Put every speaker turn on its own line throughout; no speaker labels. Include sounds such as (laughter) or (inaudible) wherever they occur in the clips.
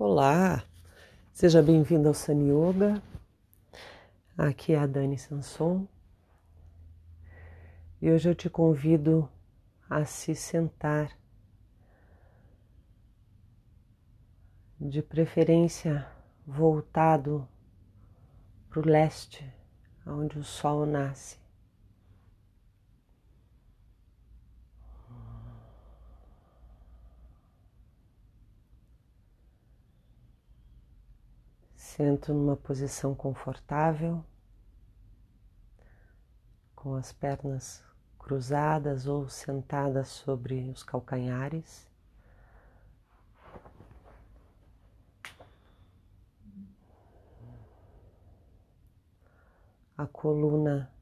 Olá, seja bem-vindo ao Sun Yoga. Aqui é a Dani Sanson e hoje eu te convido a se sentar, de preferência voltado para o leste, onde o sol nasce. Sento numa posição confortável, com as pernas cruzadas ou sentadas sobre os calcanhares. A coluna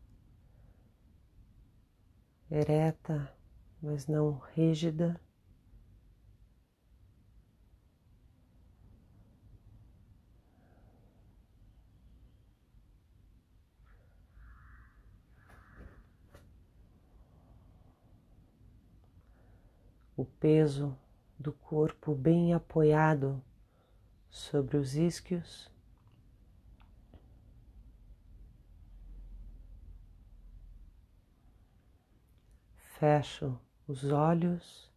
ereta, mas não rígida. O peso do corpo bem apoiado sobre os isquios. Fecho os olhos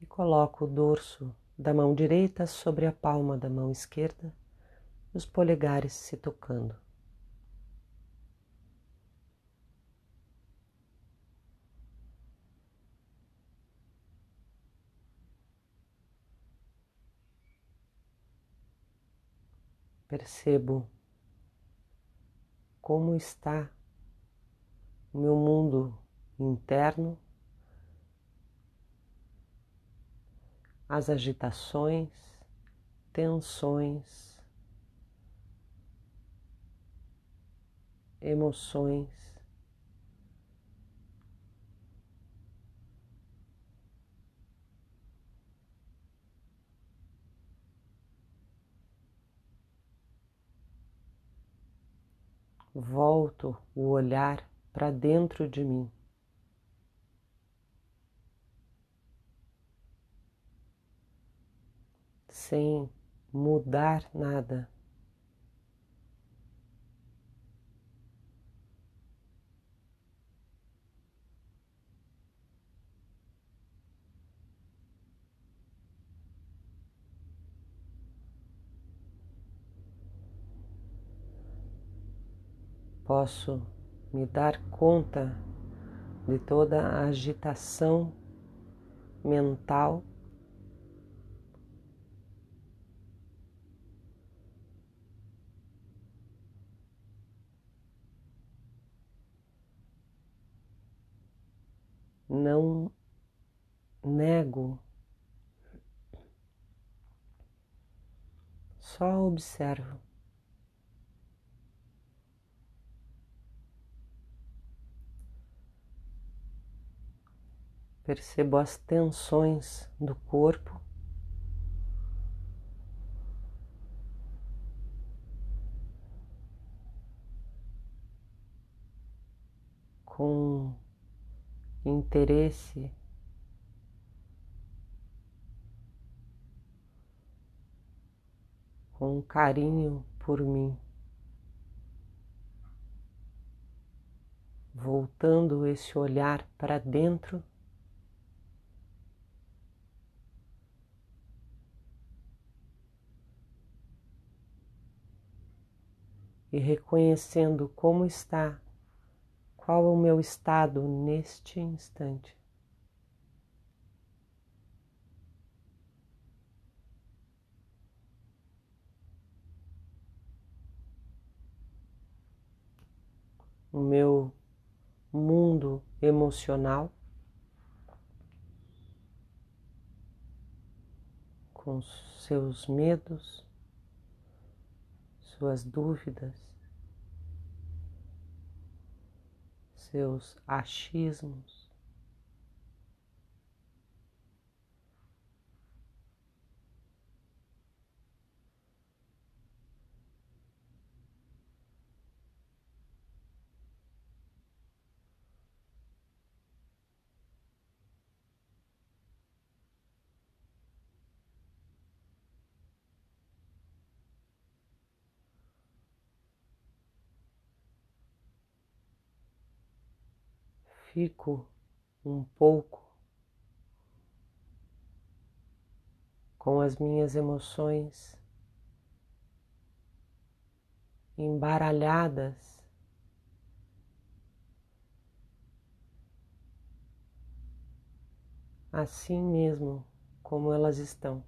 e coloco o dorso da mão direita sobre a palma da mão esquerda, os polegares se tocando. Percebo como está o meu mundo interno, as agitações, tensões, emoções. Volto o olhar para dentro de mim. Sem mudar nada. Posso me dar conta de toda a agitação mental não nego, só observo. Percebo as tensões do corpo. Com interesse com carinho por mim, voltando esse olhar para dentro e reconhecendo como está, qual é o meu estado neste instante. O meu mundo emocional com seus medos, suas dúvidas, seus achismos. Fico um pouco com as minhas emoções embaralhadas assim mesmo como elas estão.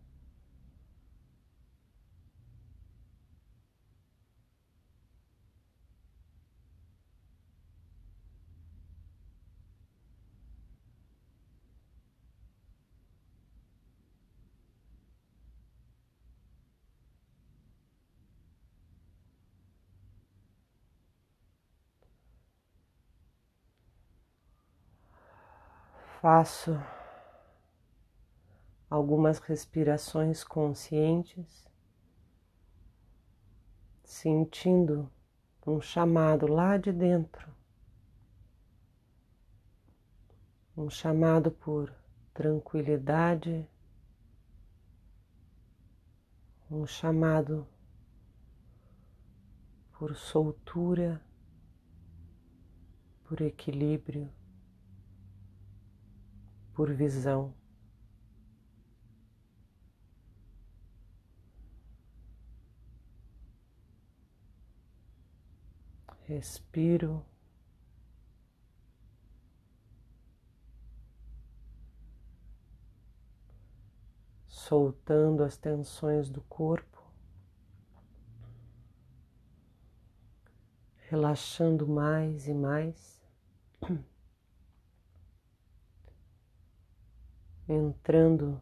Faço algumas respirações conscientes, sentindo um chamado lá de dentro, um chamado por tranquilidade, um chamado por soltura, por equilíbrio, por visão. Respiro. Soltando as tensões do corpo, relaxando mais e mais, (clears throat) entrando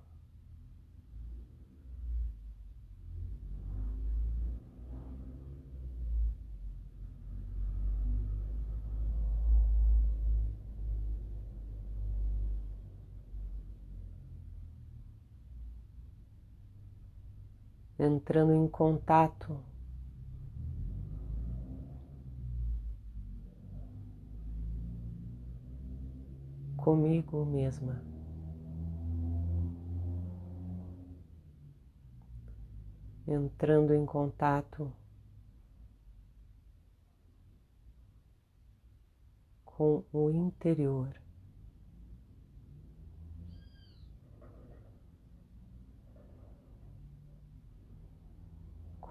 entrando em contato comigo mesma. Entrando em contato com o interior.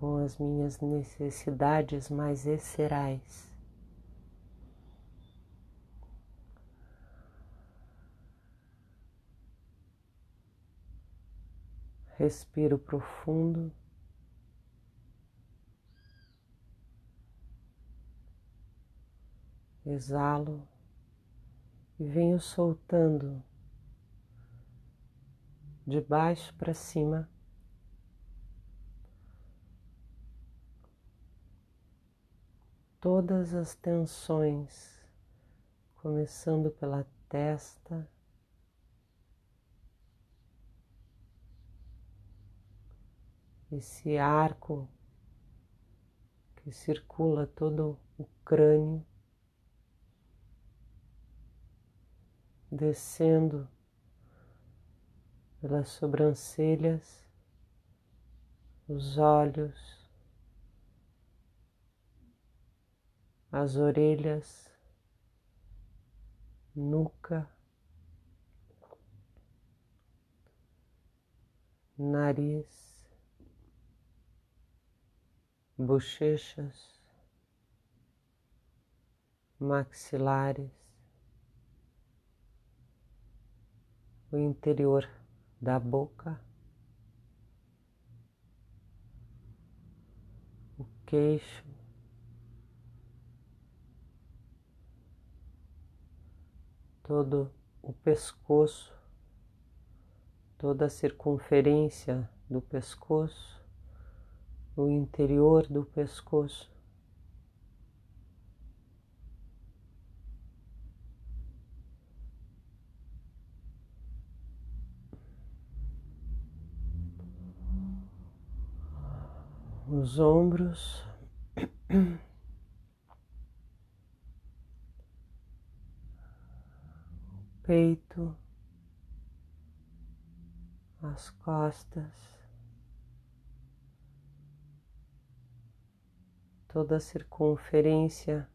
com as minhas necessidades mais viscerais. Respiro profundo. Exalo e venho soltando de baixo para cima. Todas as tensões, começando pela testa, esse arco que circula todo o crânio, descendo pelas sobrancelhas, os olhos, as orelhas, nuca, nariz, bochechas, maxilares, o interior da boca, o queixo, todo o pescoço, toda a circunferência do pescoço, o interior do pescoço. Os ombros. peito, as costas, toda a circunferência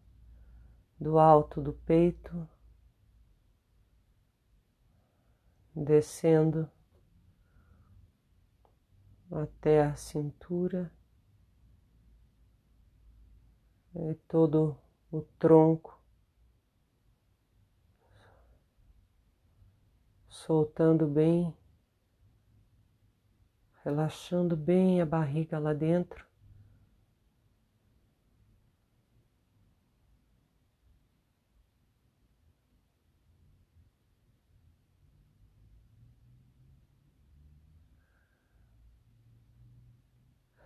do alto do peito, descendo até a cintura e todo o tronco, soltando bem, relaxando bem a barriga lá dentro.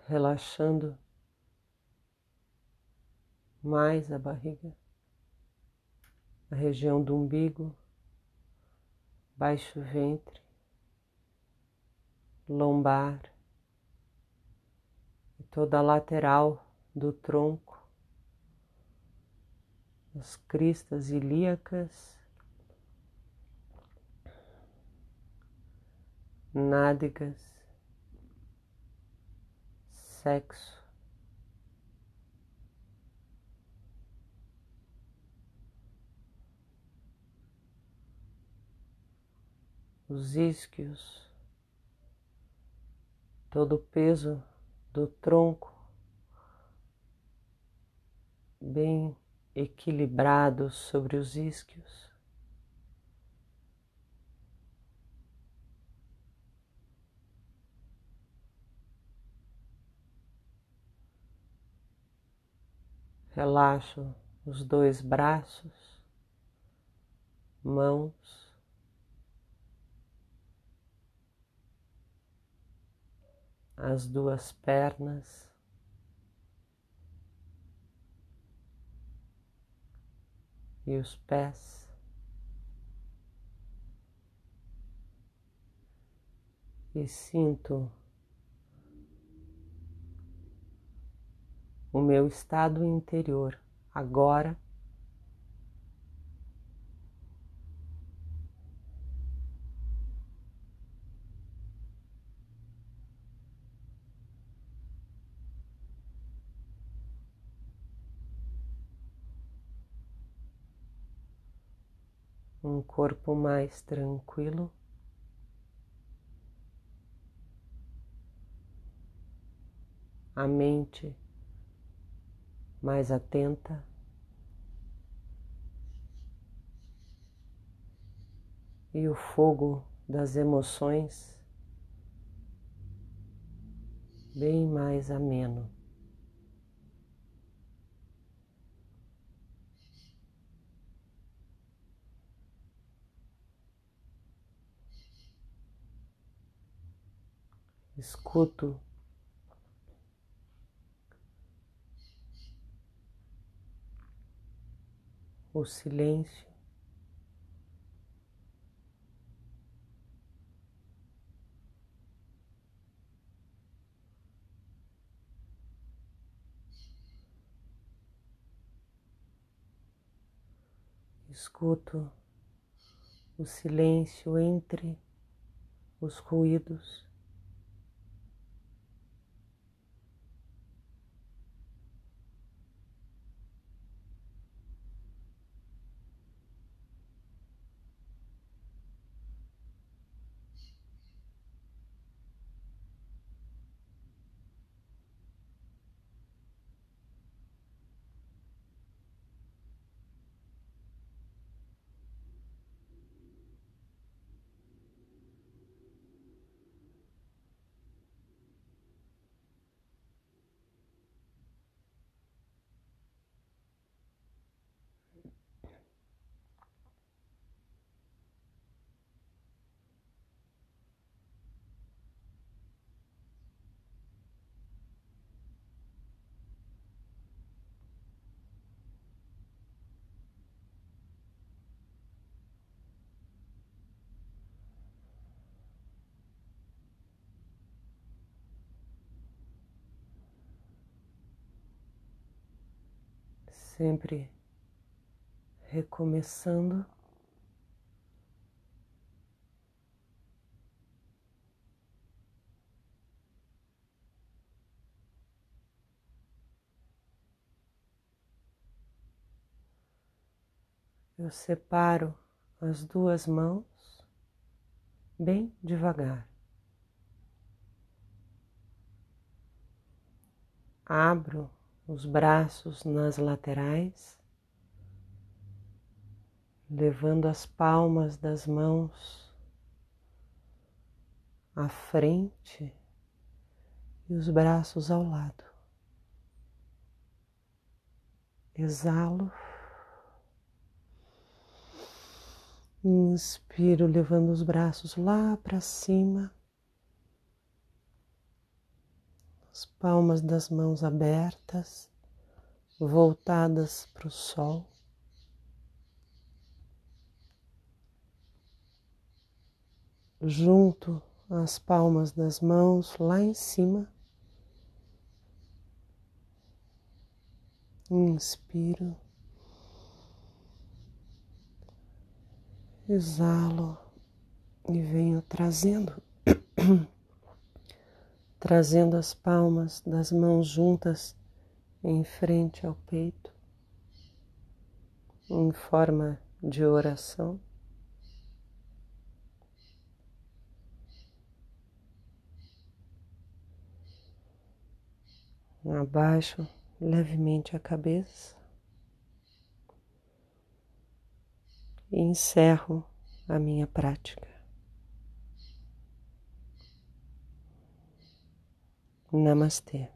relaxando mais a barriga, a região do umbigo, baixo ventre, lombar e toda a lateral do tronco, as cristas ilíacas, nádegas, sexo. Os isquios, todo o peso do tronco bem equilibrado sobre os isquios. Relaxo os dois braços, mãos, as duas pernas. E os pés. E sinto o meu estado interior agora. Um corpo mais tranquilo. A mente mais atenta. E o fogo das emoções bem mais ameno. Escuto o silêncio. Escuto o silêncio entre os ruídos. Sempre recomeçando. Eu separo as duas mãos bem devagar. Abro os braços nas laterais, levando as palmas das mãos à frente e os braços ao lado. Exalo. Inspiro, levando os braços lá para cima, as palmas das mãos abertas, voltadas para o sol. Junto as palmas das mãos lá em cima. Inspiro. exalo e venho trazendo, (clears throat) trazendo as palmas das mãos juntas em frente ao peito, em forma de oração. Abaixo levemente a cabeça. e encerro a minha prática. Namaste.